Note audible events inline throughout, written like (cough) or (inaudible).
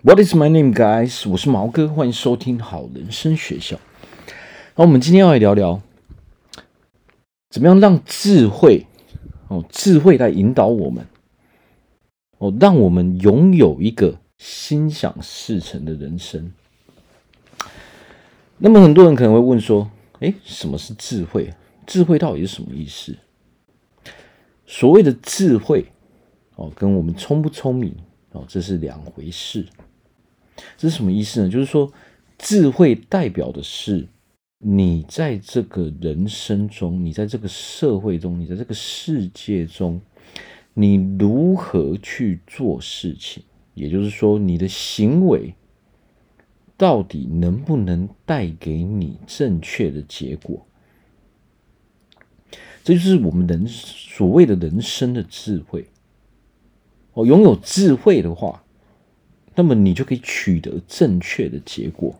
What is my name, guys？我是毛哥，欢迎收听好人生学校。那我们今天要来聊聊，怎么样让智慧哦，智慧来引导我们哦，让我们拥有一个心想事成的人生。那么很多人可能会问说，诶，什么是智慧？智慧到底是什么意思？所谓的智慧哦，跟我们聪不聪明哦，这是两回事。这是什么意思呢？就是说，智慧代表的是你在这个人生中，你在这个社会中，你在这个世界中，你如何去做事情。也就是说，你的行为到底能不能带给你正确的结果？这就是我们人所谓的人生的智慧。哦，拥有智慧的话。那么你就可以取得正确的结果。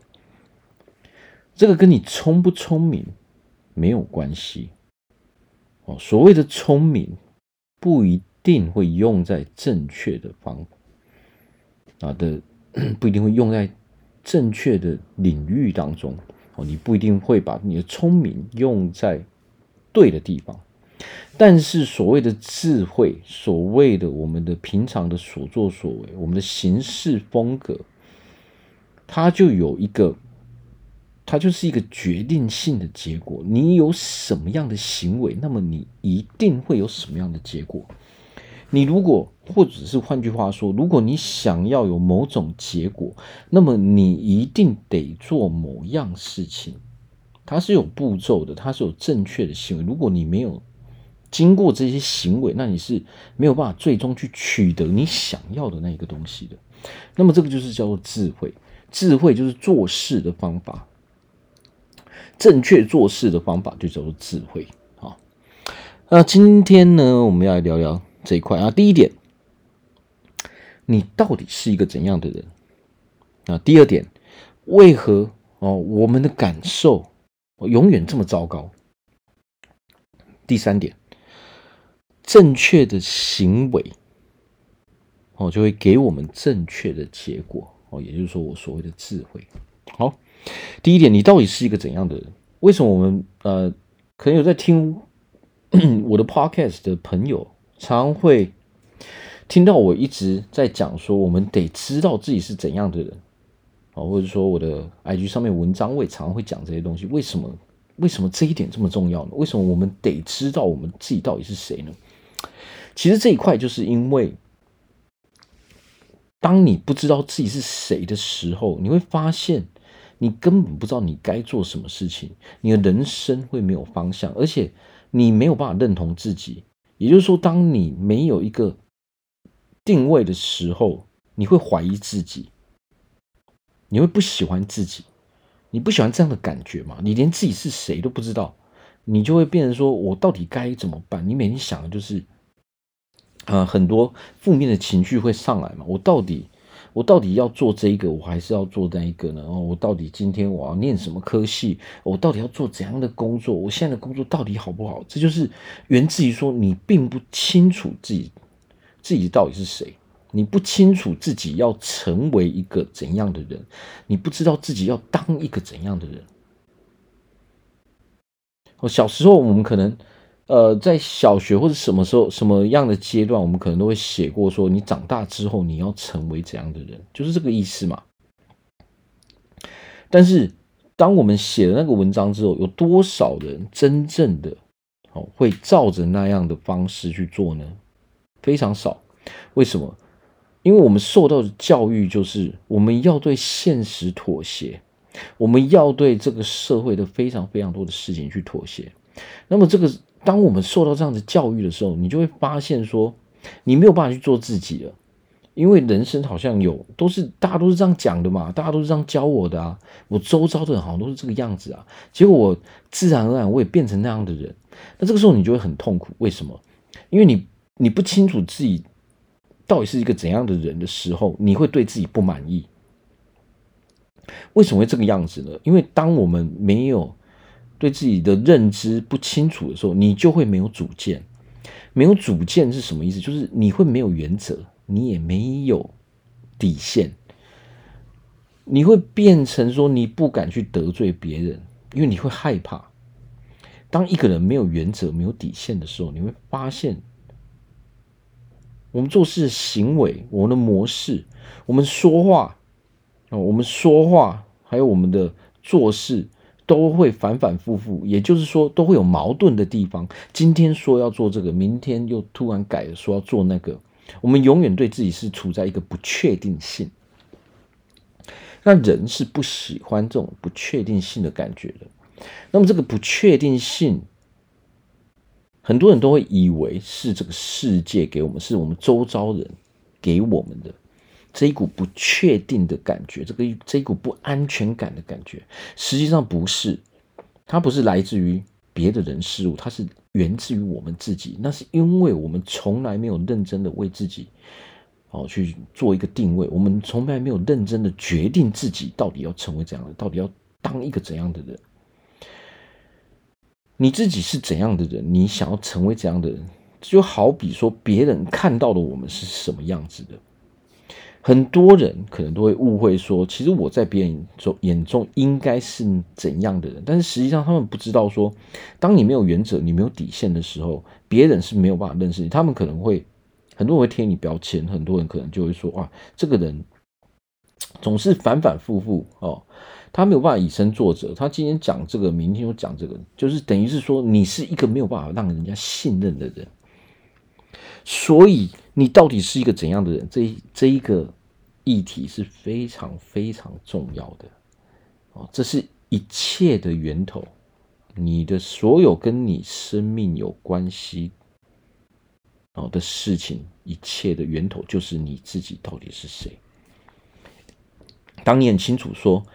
这个跟你聪不聪明没有关系。哦，所谓的聪明不一定会用在正确的方啊的，(clears throat) 不一定会用在正确的领域当中。哦，你不一定会把你的聪明用在对的地方。但是所谓的智慧，所谓的我们的平常的所作所为，我们的行事风格，它就有一个，它就是一个决定性的结果。你有什么样的行为，那么你一定会有什么样的结果。你如果，或者是换句话说，如果你想要有某种结果，那么你一定得做某样事情。它是有步骤的，它是有正确的行为。如果你没有，经过这些行为，那你是没有办法最终去取得你想要的那一个东西的。那么这个就是叫做智慧，智慧就是做事的方法，正确做事的方法就叫做智慧。好，那今天呢，我们要来聊聊这一块啊。第一点，你到底是一个怎样的人？啊，第二点，为何哦我们的感受永远这么糟糕？第三点。正确的行为，哦，就会给我们正确的结果，哦，也就是说，我所谓的智慧。好，第一点，你到底是一个怎样的人？为什么我们呃，可能有在听 (clears throat) 我的 podcast 的朋友，常会听到我一直在讲说，我们得知道自己是怎样的人，啊，或者说我的 IG 上面文章，我也常会讲这些东西。为什么？为什么这一点这么重要呢？为什么我们得知道我们自己到底是谁呢？其实这一块就是因为，当你不知道自己是谁的时候，你会发现你根本不知道你该做什么事情，你的人生会没有方向，而且你没有办法认同自己。也就是说，当你没有一个定位的时候，你会怀疑自己，你会不喜欢自己，你不喜欢这样的感觉嘛？你连自己是谁都不知道，你就会变成说：我到底该怎么办？你每天想的就是。呃，很多负面的情绪会上来嘛。我到底，我到底要做这一个，我还是要做那一个呢？哦，我到底今天我要念什么科系？我到底要做怎样的工作？我现在的工作到底好不好？这就是源自于说你并不清楚自己自己到底是谁，你不清楚自己要成为一个怎样的人，你不知道自己要当一个怎样的人。哦，小时候我们可能。呃，在小学或者什么时候、什么样的阶段，我们可能都会写过说，你长大之后你要成为怎样的人，就是这个意思嘛。但是，当我们写了那个文章之后，有多少人真正的哦会照着那样的方式去做呢？非常少。为什么？因为我们受到的教育就是我们要对现实妥协，我们要对这个社会的非常非常多的事情去妥协。那么这个。当我们受到这样的教育的时候，你就会发现说，你没有办法去做自己了，因为人生好像有都是大家都是这样讲的嘛，大家都是这样教我的啊，我周遭的人好像都是这个样子啊，结果我自然而然我也变成那样的人，那这个时候你就会很痛苦，为什么？因为你你不清楚自己到底是一个怎样的人的时候，你会对自己不满意。为什么会这个样子呢？因为当我们没有对自己的认知不清楚的时候，你就会没有主见。没有主见是什么意思？就是你会没有原则，你也没有底线。你会变成说你不敢去得罪别人，因为你会害怕。当一个人没有原则、没有底线的时候，你会发现，我们做事行为、我们的模式、我们说话哦，我们说话还有我们的做事都会反反复复，也就是说都会有矛盾的地方。今天说要做这个，明天又突然改，说要做那个。我们永远对自己是处在一个不确定性。那人是不喜欢这种不确定性的感觉的。那么这个不确定性，很多人都会以为是这个世界给我们，是我们周遭人给我们的这一股不确定的感觉，这个这一股不安全感的感觉，实际上不是，它不是来自于别的人事物，它是源自于我们自己。那是因为我们从来没有认真的为自己。哦，去做一个定位。我们从来没有认真的决定自己到底要成为怎样的，到底要当一个怎样的人。你自己是怎样的人，你想要成为怎样的人，就好比说别人看到的我们是什么样子的。很多人可能都会误会说，其实我在别人中眼中应该是怎样的人，但是实际上他们不知道说，当你没有原则、你没有底线的时候，别人是没有办法认识你。他们可能会。很多人会贴你标签，很多人可能就会说：“哇，这个人总是反反复复哦，他没有办法以身作则。他今天讲这个，明天又讲这个，就是等于是说你是一个没有办法让人家信任的人。所以你到底是一个怎样的人？这这一个议题是非常非常重要的哦，这是一切的源头，你的所有跟你生命有关系。”的事情，一切的源头就是你自己到底是谁。当你很清楚说：“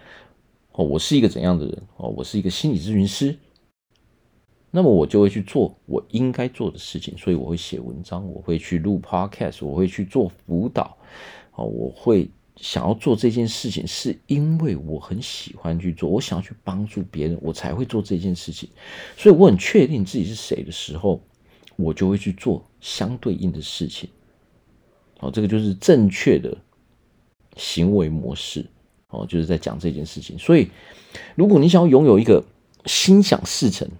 哦，我是一个怎样的人？哦，我是一个心理咨询师。”那么我就会去做我应该做的事情。所以我会写文章，我会去录 Podcast，我会去做辅导。啊，我会想要做这件事情，是因为我很喜欢去做，我想要去帮助别人，我才会做这件事情。所以我很确定自己是谁的时候。我就会去做相对应的事情，好，这个就是正确的行为模式，哦，就是在讲这件事情。所以，如果你想要拥有一个心想事成，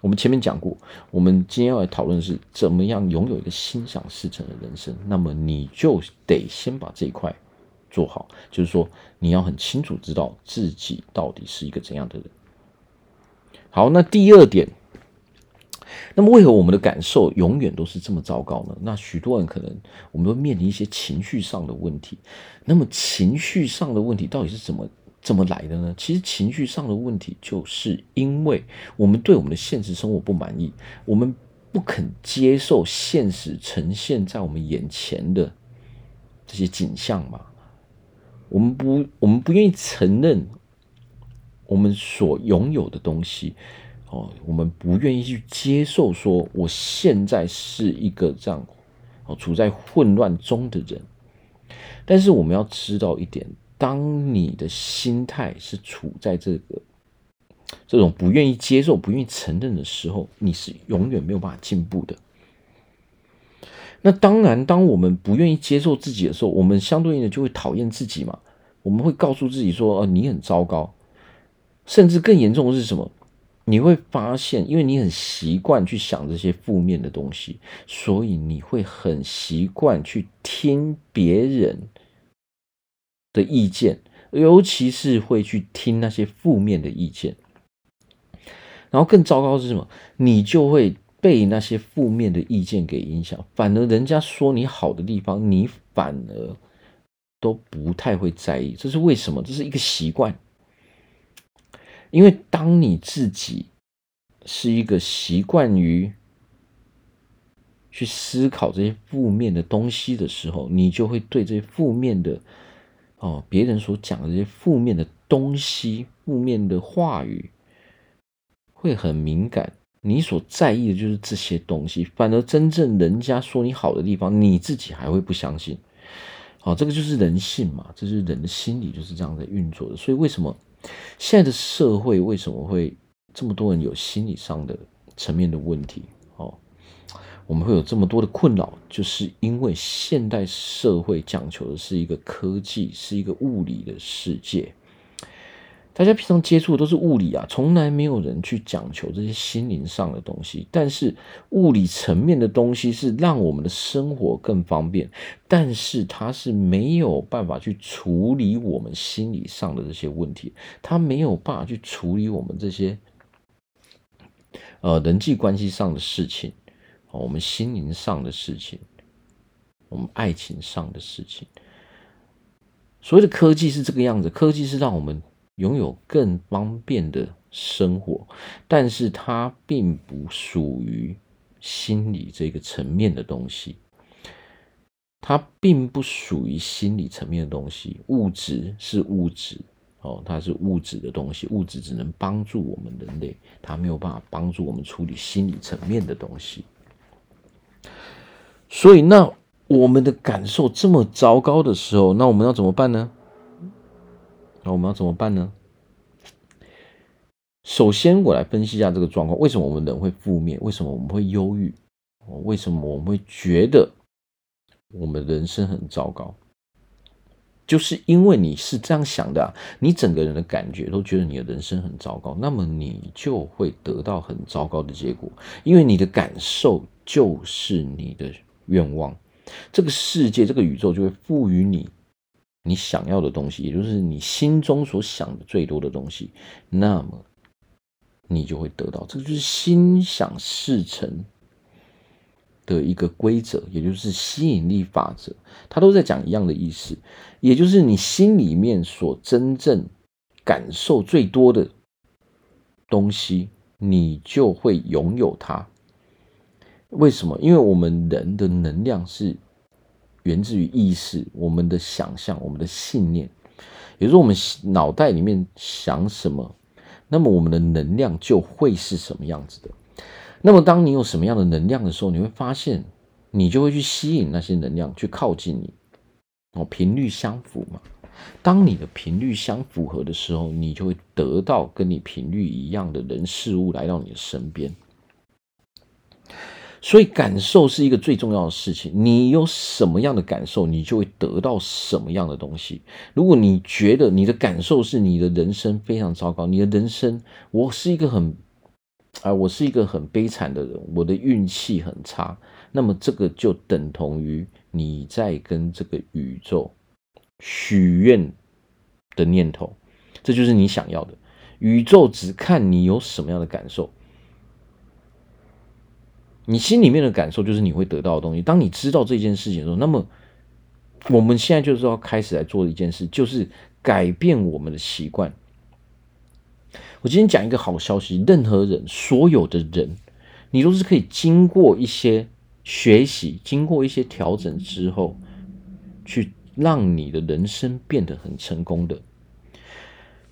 我们前面讲过，我们今天要来讨论的是怎么样拥有一个心想事成的人生。那么，你就得先把这一块做好，就是说，你要很清楚知道自己到底是一个怎样的人。好，那第二点。那么，为何我们的感受永远都是这么糟糕呢？那许多人可能我们都面临一些情绪上的问题。那么，情绪上的问题到底是怎么怎么来的呢？其实，情绪上的问题就是因为我们对我们的现实生活不满意，我们不肯接受现实呈现在我们眼前的这些景象嘛。我们不，我们不愿意承认我们所拥有的东西。哦，我们不愿意去接受说，我现在是一个这样哦，处在混乱中的人。但是我们要知道一点，当你的心态是处在这个这种不愿意接受、不愿意承认的时候，你是永远没有办法进步的。那当然，当我们不愿意接受自己的时候，我们相对应的就会讨厌自己嘛。我们会告诉自己说：“哦，你很糟糕。”甚至更严重的是什么？你会发现，因为你很习惯去想这些负面的东西，所以你会很习惯去听别人的意见，尤其是会去听那些负面的意见。然后更糟糕是什么？你就会被那些负面的意见给影响，反而人家说你好的地方，你反而都不太会在意。这是为什么？这是一个习惯。因为当你自己是一个习惯于去思考这些负面的东西的时候，你就会对这些负面的哦，别人所讲的这些负面的东西、负面的话语会很敏感。你所在意的就是这些东西，反而真正人家说你好的地方，你自己还会不相信。好，这个就是人性嘛，这是人的心理就是这样在运作的。所以为什么？现在的社会为什么会这么多人有心理上的层面的问题？我们会有这么多的困扰，就是因为现代社会讲求的是一个科技，是一个物理的世界。大家平常接触的都是物理啊，从来没有人去讲求这些心灵上的东西。但是物理层面的东西是让我们的生活更方便，但是它是没有办法去处理我们心理上的这些问题，它没有办法去处理我们这些呃人际关系上的事情，我们心灵上的事情，我们爱情上的事情。所谓的科技是这个样子，科技是让我们。拥有更方便的生活，但是它并不属于心理这个层面的东西。它并不属于心理层面的东西。物质是物质，哦，它是物质的东西。物质只能帮助我们人类，它没有办法帮助我们处理心理层面的东西。所以，那我们的感受这么糟糕的时候，那我们要怎么办呢？那我们要怎么办呢？首先，我来分析一下这个状况：为什么我们人会负面？为什么我们会忧郁？为什么我们会觉得我们人生很糟糕？就是因为你是这样想的，你整个人的感觉都觉得你的人生很糟糕，那么你就会得到很糟糕的结果，因为你的感受就是你的愿望，这个世界、这个宇宙就会赋予你。你想要的东西，也就是你心中所想的最多的东西，那么你就会得到。这个就是心想事成的一个规则，也就是吸引力法则。它都在讲一样的意思，也就是你心里面所真正感受最多的东西，你就会拥有它。为什么？因为我们人的能量是。源自于意识，我们的想象，我们的信念，也就是，我们脑袋里面想什么，那么我们的能量就会是什么样子的。那么，当你有什么样的能量的时候，你会发现，你就会去吸引那些能量去靠近你。哦，频率相符嘛。当你的频率相符合的时候，你就会得到跟你频率一样的人事物来到你的身边。所以感受是一个最重要的事情。你有什么样的感受，你就会得到什么样的东西。如果你觉得你的感受是你的人生非常糟糕，你的人生，我是一个很啊，我是一个很悲惨的人，我的运气很差，那么这个就等同于你在跟这个宇宙许愿的念头，这就是你想要的。宇宙只看你有什么样的感受。你心里面的感受就是你会得到的东西。当你知道这件事情的时候，那么我们现在就是要开始来做一件事，就是改变我们的习惯。我今天讲一个好消息：任何人，所有的人，你都是可以经过一些学习、经过一些调整之后，去让你的人生变得很成功的。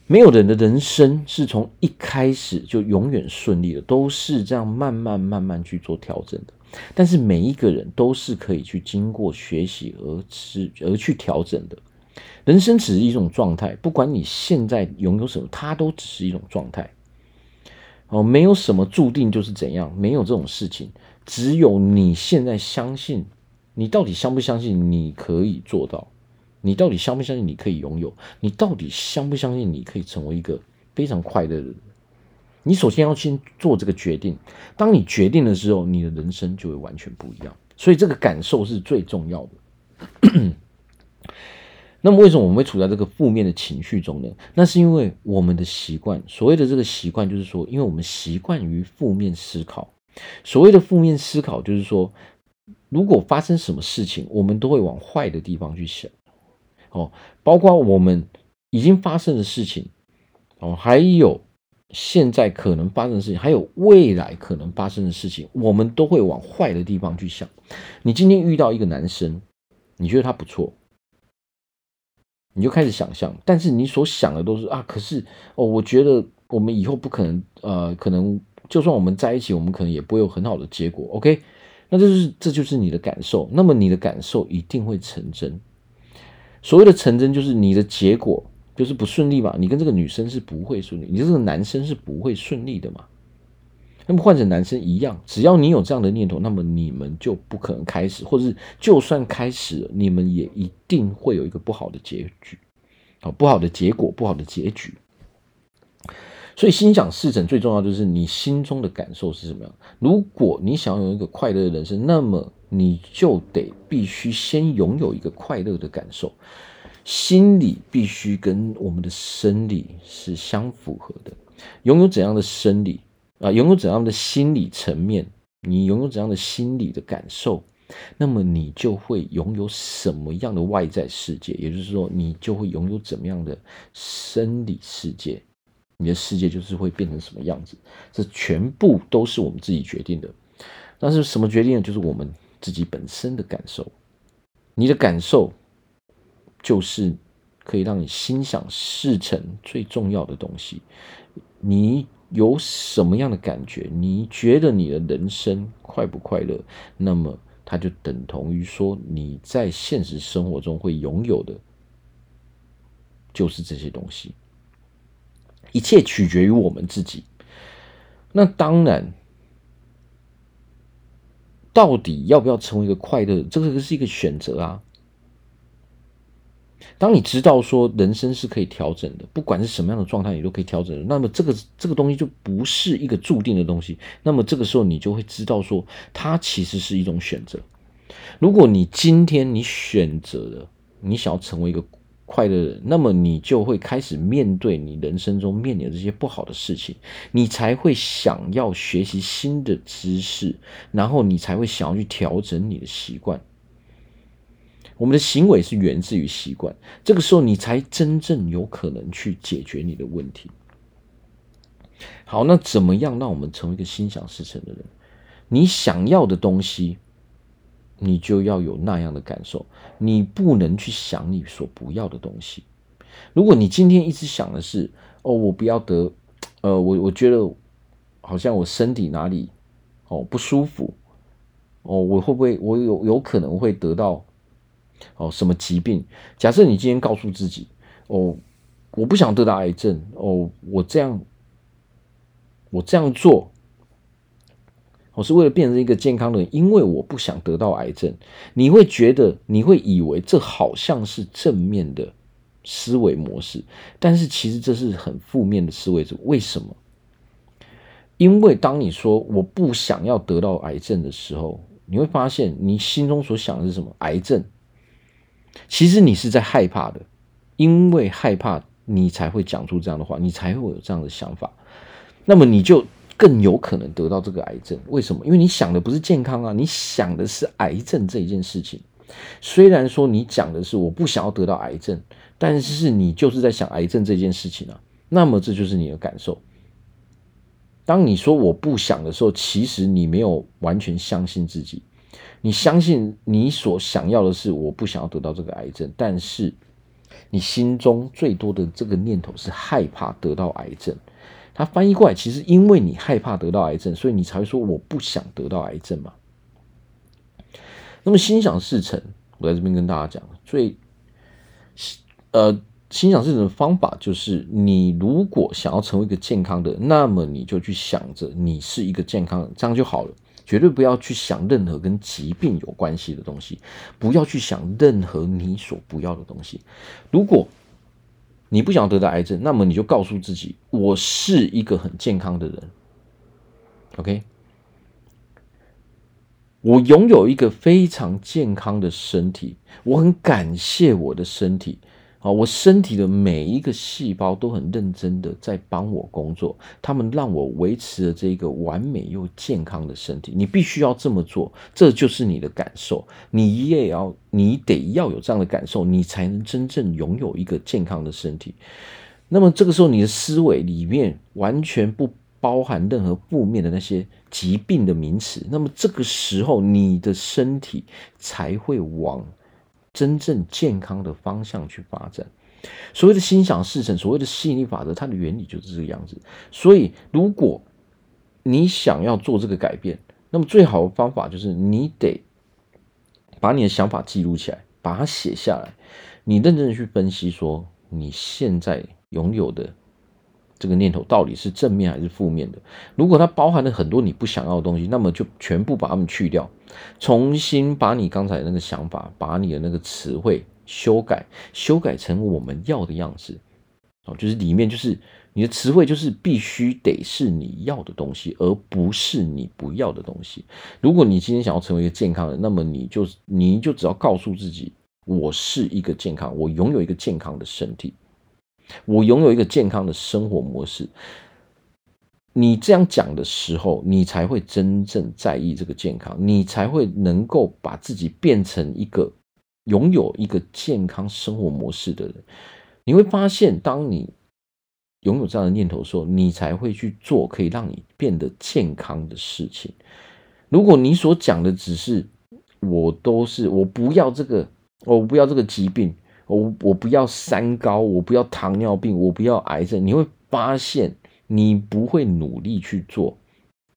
没有人的人生是从一开始就永远顺利的，都是这样慢慢慢慢去做调整的。但是每一个人都是可以去经过学习而是而去调整的。人生只是一种状态，不管你现在拥有什么，它都只是一种状态。哦，没有什么注定就是怎样，没有这种事情。只有你现在相信，你到底相不相信你可以做到？你到底相不相信你可以拥有？你到底相不相信你可以成为一个非常快乐的人？你首先要先做这个决定。当你决定的时候，你的人生就会完全不一样。所以这个感受是最重要的。那么为什么我们会处在这个负面的情绪中呢？那是因为我们的习惯。所谓的这个习惯，就是说，因为我们习惯于负面思考。所谓的负面思考，就是说，如果发生什么事情，我们都会往坏的地方去想。哦，包括我们已经发生的事情，哦，还有现在可能发生的事情，还有未来可能发生的事情，我们都会往坏的地方去想。你今天遇到一个男生，你觉得他不错，你就开始想象，但是你所想的都是啊，可是哦，我觉得我们以后不可能，呃，可能就算我们在一起，我们可能也不会有很好的结果。OK，那就是这就是你的感受，那么你的感受一定会成真。所谓的成真，就是你的结果就是不顺利嘛。你跟这个女生是不会顺利，你这个男生是不会顺利的嘛。那么换成男生一样，只要你有这样的念头，那么你们就不可能开始，或者是就算开始了，你们也一定会有一个不好的结局，好，不好的结果，不好的结局。所以心想事成最重要就是你心中的感受是什么样。如果你想要有一个快乐的人生，那么你就得必须先拥有一个快乐的感受。心理必须跟我们的生理是相符合的。拥有怎样的生理啊，拥有怎样的心理层面，你拥有怎样的心理的感受，那么你就会拥有什么样的外在世界。也就是说，你就会拥有怎么样的生理世界。你的世界就是会变成什么样子，这全部都是我们自己决定的。但是什么决定呢？就是我们自己本身的感受。你的感受就是可以让你心想事成最重要的东西。你有什么样的感觉？你觉得你的人生快不快乐？那么它就等同于说你在现实生活中会拥有的，就是这些东西。一切取决于我们自己。那当然，到底要不要成为一个快乐，这个是一个选择啊。当你知道说人生是可以调整的，不管是什么样的状态，你都可以调整。那么这个这个东西就不是一个注定的东西。那么这个时候你就会知道说，它其实是一种选择。如果你今天你选择了，你想要成为一个。快乐的人，那么你就会开始面对你人生中面临的这些不好的事情，你才会想要学习新的知识，然后你才会想要去调整你的习惯。我们的行为是源自于习惯，这个时候你才真正有可能去解决你的问题。好，那怎么样让我们成为一个心想事成的人？你想要的东西。你就要有那样的感受，你不能去想你所不要的东西。如果你今天一直想的是，哦，我不要得，呃，我我觉得好像我身体哪里哦不舒服，哦，我会不会我有有可能会得到哦什么疾病？假设你今天告诉自己，哦，我不想得到癌症，哦，我这样我这样做。我是为了变成一个健康的人，因为我不想得到癌症。你会觉得，你会以为这好像是正面的思维模式，但是其实这是很负面的思维。为什么？因为当你说我不想要得到癌症的时候，你会发现你心中所想的是什么？癌症。其实你是在害怕的，因为害怕你才会讲出这样的话，你才会有这样的想法。那么你就。更有可能得到这个癌症，为什么？因为你想的不是健康啊，你想的是癌症这一件事情。虽然说你讲的是我不想要得到癌症，但是你就是在想癌症这件事情啊。那么这就是你的感受。当你说我不想的时候，其实你没有完全相信自己。你相信你所想要的是我不想要得到这个癌症，但是你心中最多的这个念头是害怕得到癌症。他翻译过来，其实因为你害怕得到癌症，所以你才会说我不想得到癌症嘛。那么心想事成，我在这边跟大家讲，最呃心想事成的方法就是，你如果想要成为一个健康的，那么你就去想着你是一个健康的，这样就好了。绝对不要去想任何跟疾病有关系的东西，不要去想任何你所不要的东西。如果你不想得到癌症，那么你就告诉自己，我是一个很健康的人。OK，我拥有一个非常健康的身体，我很感谢我的身体。啊，我身体的每一个细胞都很认真的在帮我工作，他们让我维持了这个完美又健康的身体。你必须要这么做，这就是你的感受。你也要，你得要有这样的感受，你才能真正拥有一个健康的身体。那么这个时候，你的思维里面完全不包含任何负面的那些疾病的名词。那么这个时候，你的身体才会往。真正健康的方向去发展，所谓的心想事成，所谓的吸引力法则，它的原理就是这个样子。所以，如果你想要做这个改变，那么最好的方法就是你得把你的想法记录起来，把它写下来，你认真的去分析说你现在拥有的这个念头到底是正面还是负面的。如果它包含了很多你不想要的东西，那么就全部把它们去掉，重新把你刚才那个想法，把你的那个词汇修改，修改成我们要的样子。哦，就是里面就是你的词汇，就是必须得是你要的东西，而不是你不要的东西。如果你今天想要成为一个健康人，那么你就你就只要告诉自己，我是一个健康，我拥有一个健康的身体。我拥有一个健康的生活模式。你这样讲的时候，你才会真正在意这个健康，你才会能够把自己变成一个拥有一个健康生活模式的人。你会发现，当你拥有这样的念头的时候，你才会去做可以让你变得健康的事情。如果你所讲的只是我都是我不要这个，我不要这个疾病。我我不要三高，我不要糖尿病，我不要癌症。你会发现，你不会努力去做，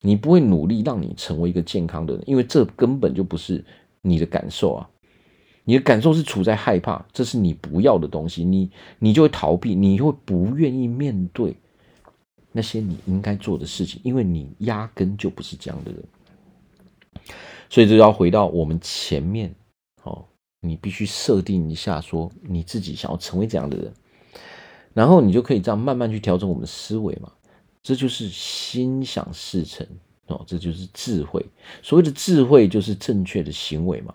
你不会努力让你成为一个健康的人，因为这根本就不是你的感受啊！你的感受是处在害怕，这是你不要的东西，你你就会逃避，你会不愿意面对那些你应该做的事情，因为你压根就不是这样的人。所以，这要回到我们前面，哦。你必须设定一下，说你自己想要成为怎样的人，然后你就可以这样慢慢去调整我们的思维嘛。这就是心想事成哦，这就是智慧。所谓的智慧，就是正确的行为嘛。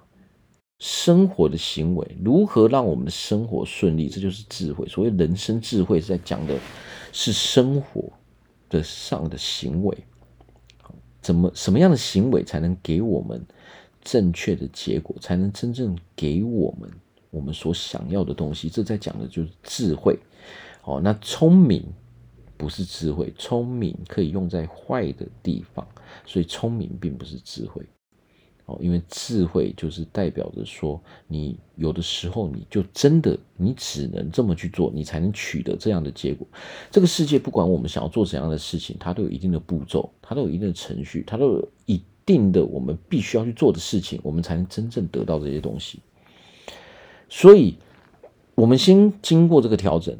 生活的行为，如何让我们的生活顺利，这就是智慧。所谓人生智慧，是在讲的是生活的上的行为。怎么什么样的行为才能给我们正确的结果，才能真正给我们我们所想要的东西。这在讲的就是智慧。哦，那聪明不是智慧，聪明可以用在坏的地方，所以聪明并不是智慧。哦，因为智慧就是代表着说，你有的时候你就真的你只能这么去做，你才能取得这样的结果。这个世界不管我们想要做怎样的事情，它都有一定的步骤，它都有一定的程序，它都有一。定的，我们必须要去做的事情，我们才能真正得到这些东西。所以，我们先经过这个调整，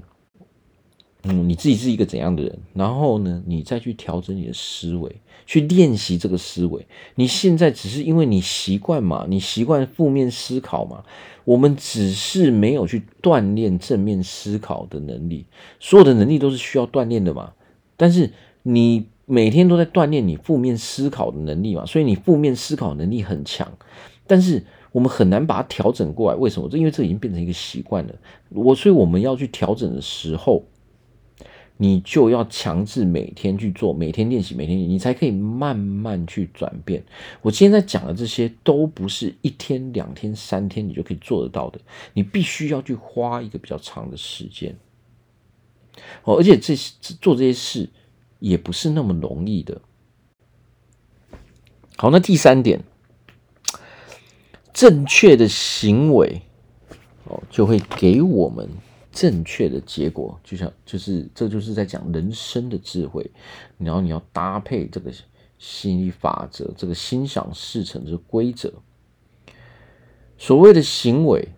嗯，你自己是一个怎样的人，然后呢，你再去调整你的思维，去练习这个思维。你现在只是因为你习惯嘛，你习惯负面思考嘛，我们只是没有去锻炼正面思考的能力。所有的能力都是需要锻炼的嘛，但是你。每天都在锻炼你负面思考的能力嘛，所以你负面思考能力很强，但是我们很难把它调整过来。为什么？这因为这已经变成一个习惯了。我所以我们要去调整的时候，你就要强制每天去做，每天练习，每天练习，你才可以慢慢去转变。我今天在讲的这些都不是一天、两天、三天你就可以做得到的，你必须要去花一个比较长的时间。哦，而且这些做这些事。也不是那么容易的。好，那第三点，正确的行为哦，就会给我们正确的结果。就像，就是，这就是在讲人生的智慧。然后你要搭配这个心理法则，这个心想事成这个规则。所谓的行为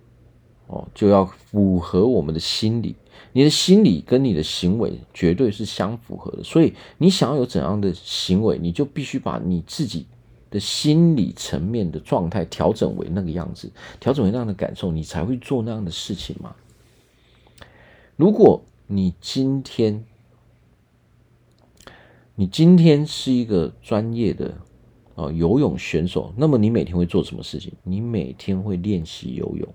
哦，就要符合我们的心理。你的心理跟你的行为绝对是相符合的，所以你想要有怎样的行为，你就必须把你自己的心理层面的状态调整为那个样子，调整为那样的感受，你才会做那样的事情嘛。如果你今天，你今天是一个专业的啊游泳选手，那么你每天会做什么事情？你每天会练习游泳。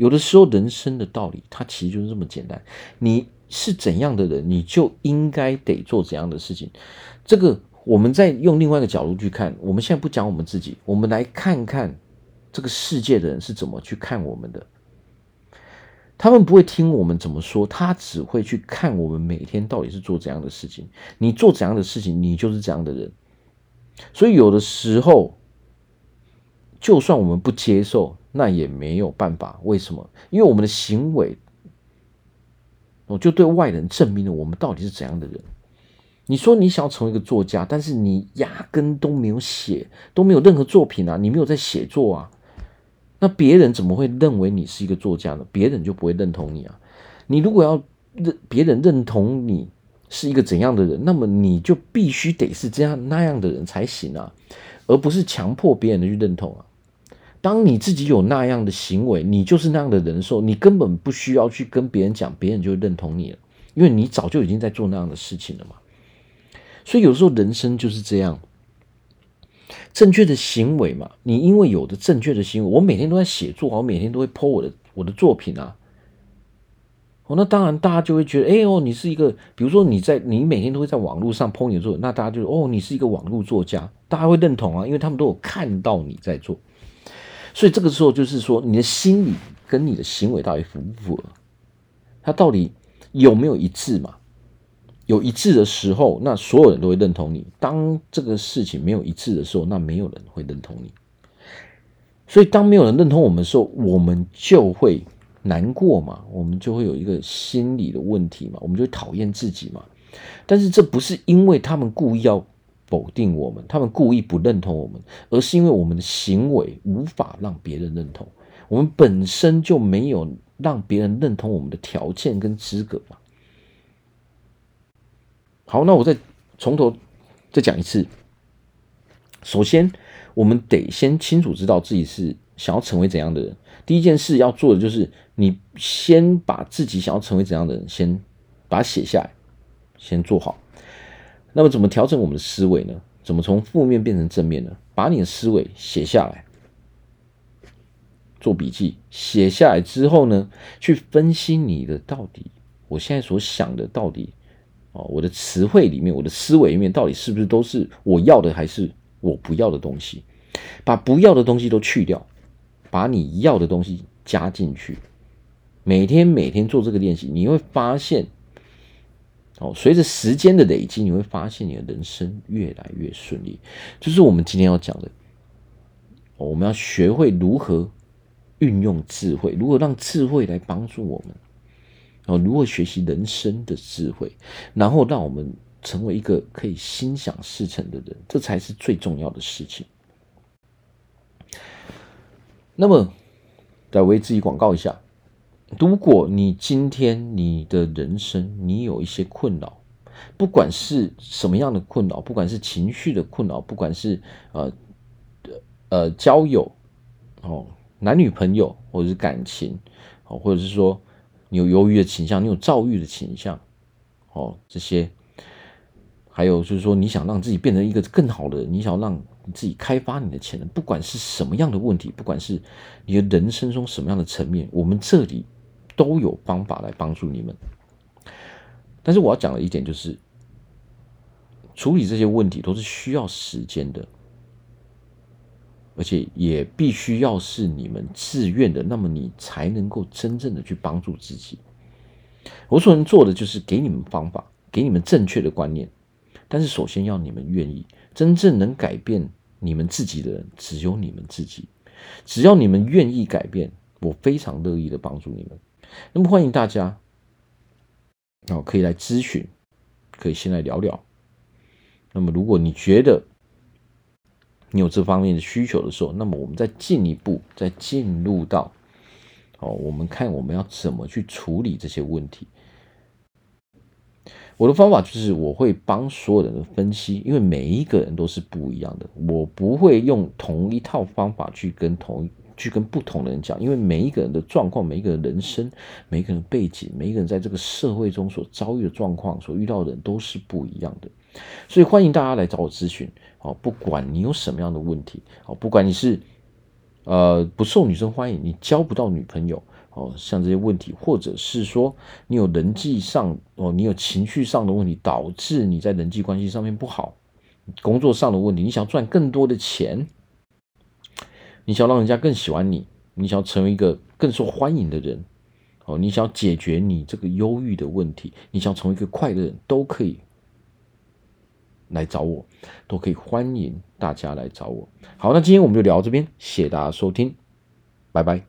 有的时候，人生的道理，它其实就是这么简单。你是怎样的人，你就应该得做怎样的事情。这个，我们再用另外一个角度去看。我们现在不讲我们自己，我们来看看这个世界的人是怎么去看我们的。他们不会听我们怎么说，他只会去看我们每天到底是做怎样的事情。你做怎样的事情，你就是怎样的人。所以，有的时候，就算我们不接受。那也没有办法，为什么？因为我们的行为，我就对外人证明了我们到底是怎样的人。你说你想要成为一个作家，但是你压根都没有写，都没有任何作品啊，你没有在写作啊，那别人怎么会认为你是一个作家呢？别人就不会认同你啊。你如果要认别人认同你，是一个怎样的人，那么你就必须得是这样那样的人才行啊，而不是强迫别人的去认同啊。当你自己有那样的行为，你就是那样的人的时候，你根本不需要去跟别人讲，别人就认同你了，因为你早就已经在做那样的事情了嘛。所以有时候人生就是这样，正确的行为嘛，你因为有的正确的行为，我每天都在写作，我每天都会 po 我的我的作品啊。哦，那当然大家就会觉得，哎哦，你是一个，比如说你在你每天都会在网络上 po 你的作品，那大家就哦，你是一个网络作家，大家会认同啊，因为他们都有看到你在做。所以这个时候就是说，你的心理跟你的行为到底符不符合？它到底有没有一致嘛？有一致的时候，那所有人都会认同你；当这个事情没有一致的时候，那没有人会认同你。所以，当没有人认同我们的时候，我们就会难过嘛，我们就会有一个心理的问题嘛，我们就讨厌自己嘛。但是，这不是因为他们故意要。否定我们，他们故意不认同我们，而是因为我们的行为无法让别人认同，我们本身就没有让别人认同我们的条件跟资格嘛。好，那我再从头再讲一次。首先，我们得先清楚知道自己是想要成为怎样的人。第一件事要做的就是，你先把自己想要成为怎样的人，先把它写下来，先做好。那么怎么调整我们的思维呢？怎么从负面变成正面呢？把你的思维写下来，做笔记。写下来之后呢，去分析你的到底，我现在所想的到底，哦，我的词汇里面，我的思维里面到底是不是都是我要的，还是我不要的东西？把不要的东西都去掉，把你要的东西加进去。每天每天做这个练习，你会发现。哦，随着时间的累积，你会发现你的人生越来越顺利。就是我们今天要讲的，我们要学会如何运用智慧，如何让智慧来帮助我们。哦，如何学习人生的智慧，然后让我们成为一个可以心想事成的人，这才是最重要的事情。那么，再为自己广告一下。如果你今天你的人生你有一些困扰，不管是什么样的困扰，不管是情绪的困扰，不管是呃呃交友哦，男女朋友或者是感情哦，或者是说你有忧郁的倾向，你有躁郁的倾向哦，这些，还有就是说你想让自己变成一个更好的人，你想让你自己开发你的潜能，不管是什么样的问题，不管是你的人生中什么样的层面，我们这里。都有方法来帮助你们，但是我要讲的一点就是，处理这些问题都是需要时间的，而且也必须要是你们自愿的，那么你才能够真正的去帮助自己。我所能做的就是给你们方法，给你们正确的观念，但是首先要你们愿意，真正能改变你们自己的人只有你们自己，只要你们愿意改变，我非常乐意的帮助你们。那么欢迎大家，哦，可以来咨询，可以先来聊聊。那么如果你觉得你有这方面的需求的时候，那么我们再进一步，再进入到，哦，我们看我们要怎么去处理这些问题。我的方法就是我会帮所有人的分析，因为每一个人都是不一样的，我不会用同一套方法去跟同一。去跟不同的人讲，因为每一个人的状况、每一个人人生、每一个人背景、每一个人在这个社会中所遭遇的状况、所遇到的人都是不一样的，所以欢迎大家来找我咨询。好，不管你有什么样的问题，好，不管你是呃不受女生欢迎，你交不到女朋友，哦，像这些问题，或者是说你有人际上哦，你有情绪上的问题，导致你在人际关系上面不好，工作上的问题，你想赚更多的钱。你想让人家更喜欢你，你想成为一个更受欢迎的人，哦，你想解决你这个忧郁的问题，你想成为一个快乐人，都可以来找我，都可以欢迎大家来找我。好，那今天我们就聊到这边，谢谢大家收听，拜拜。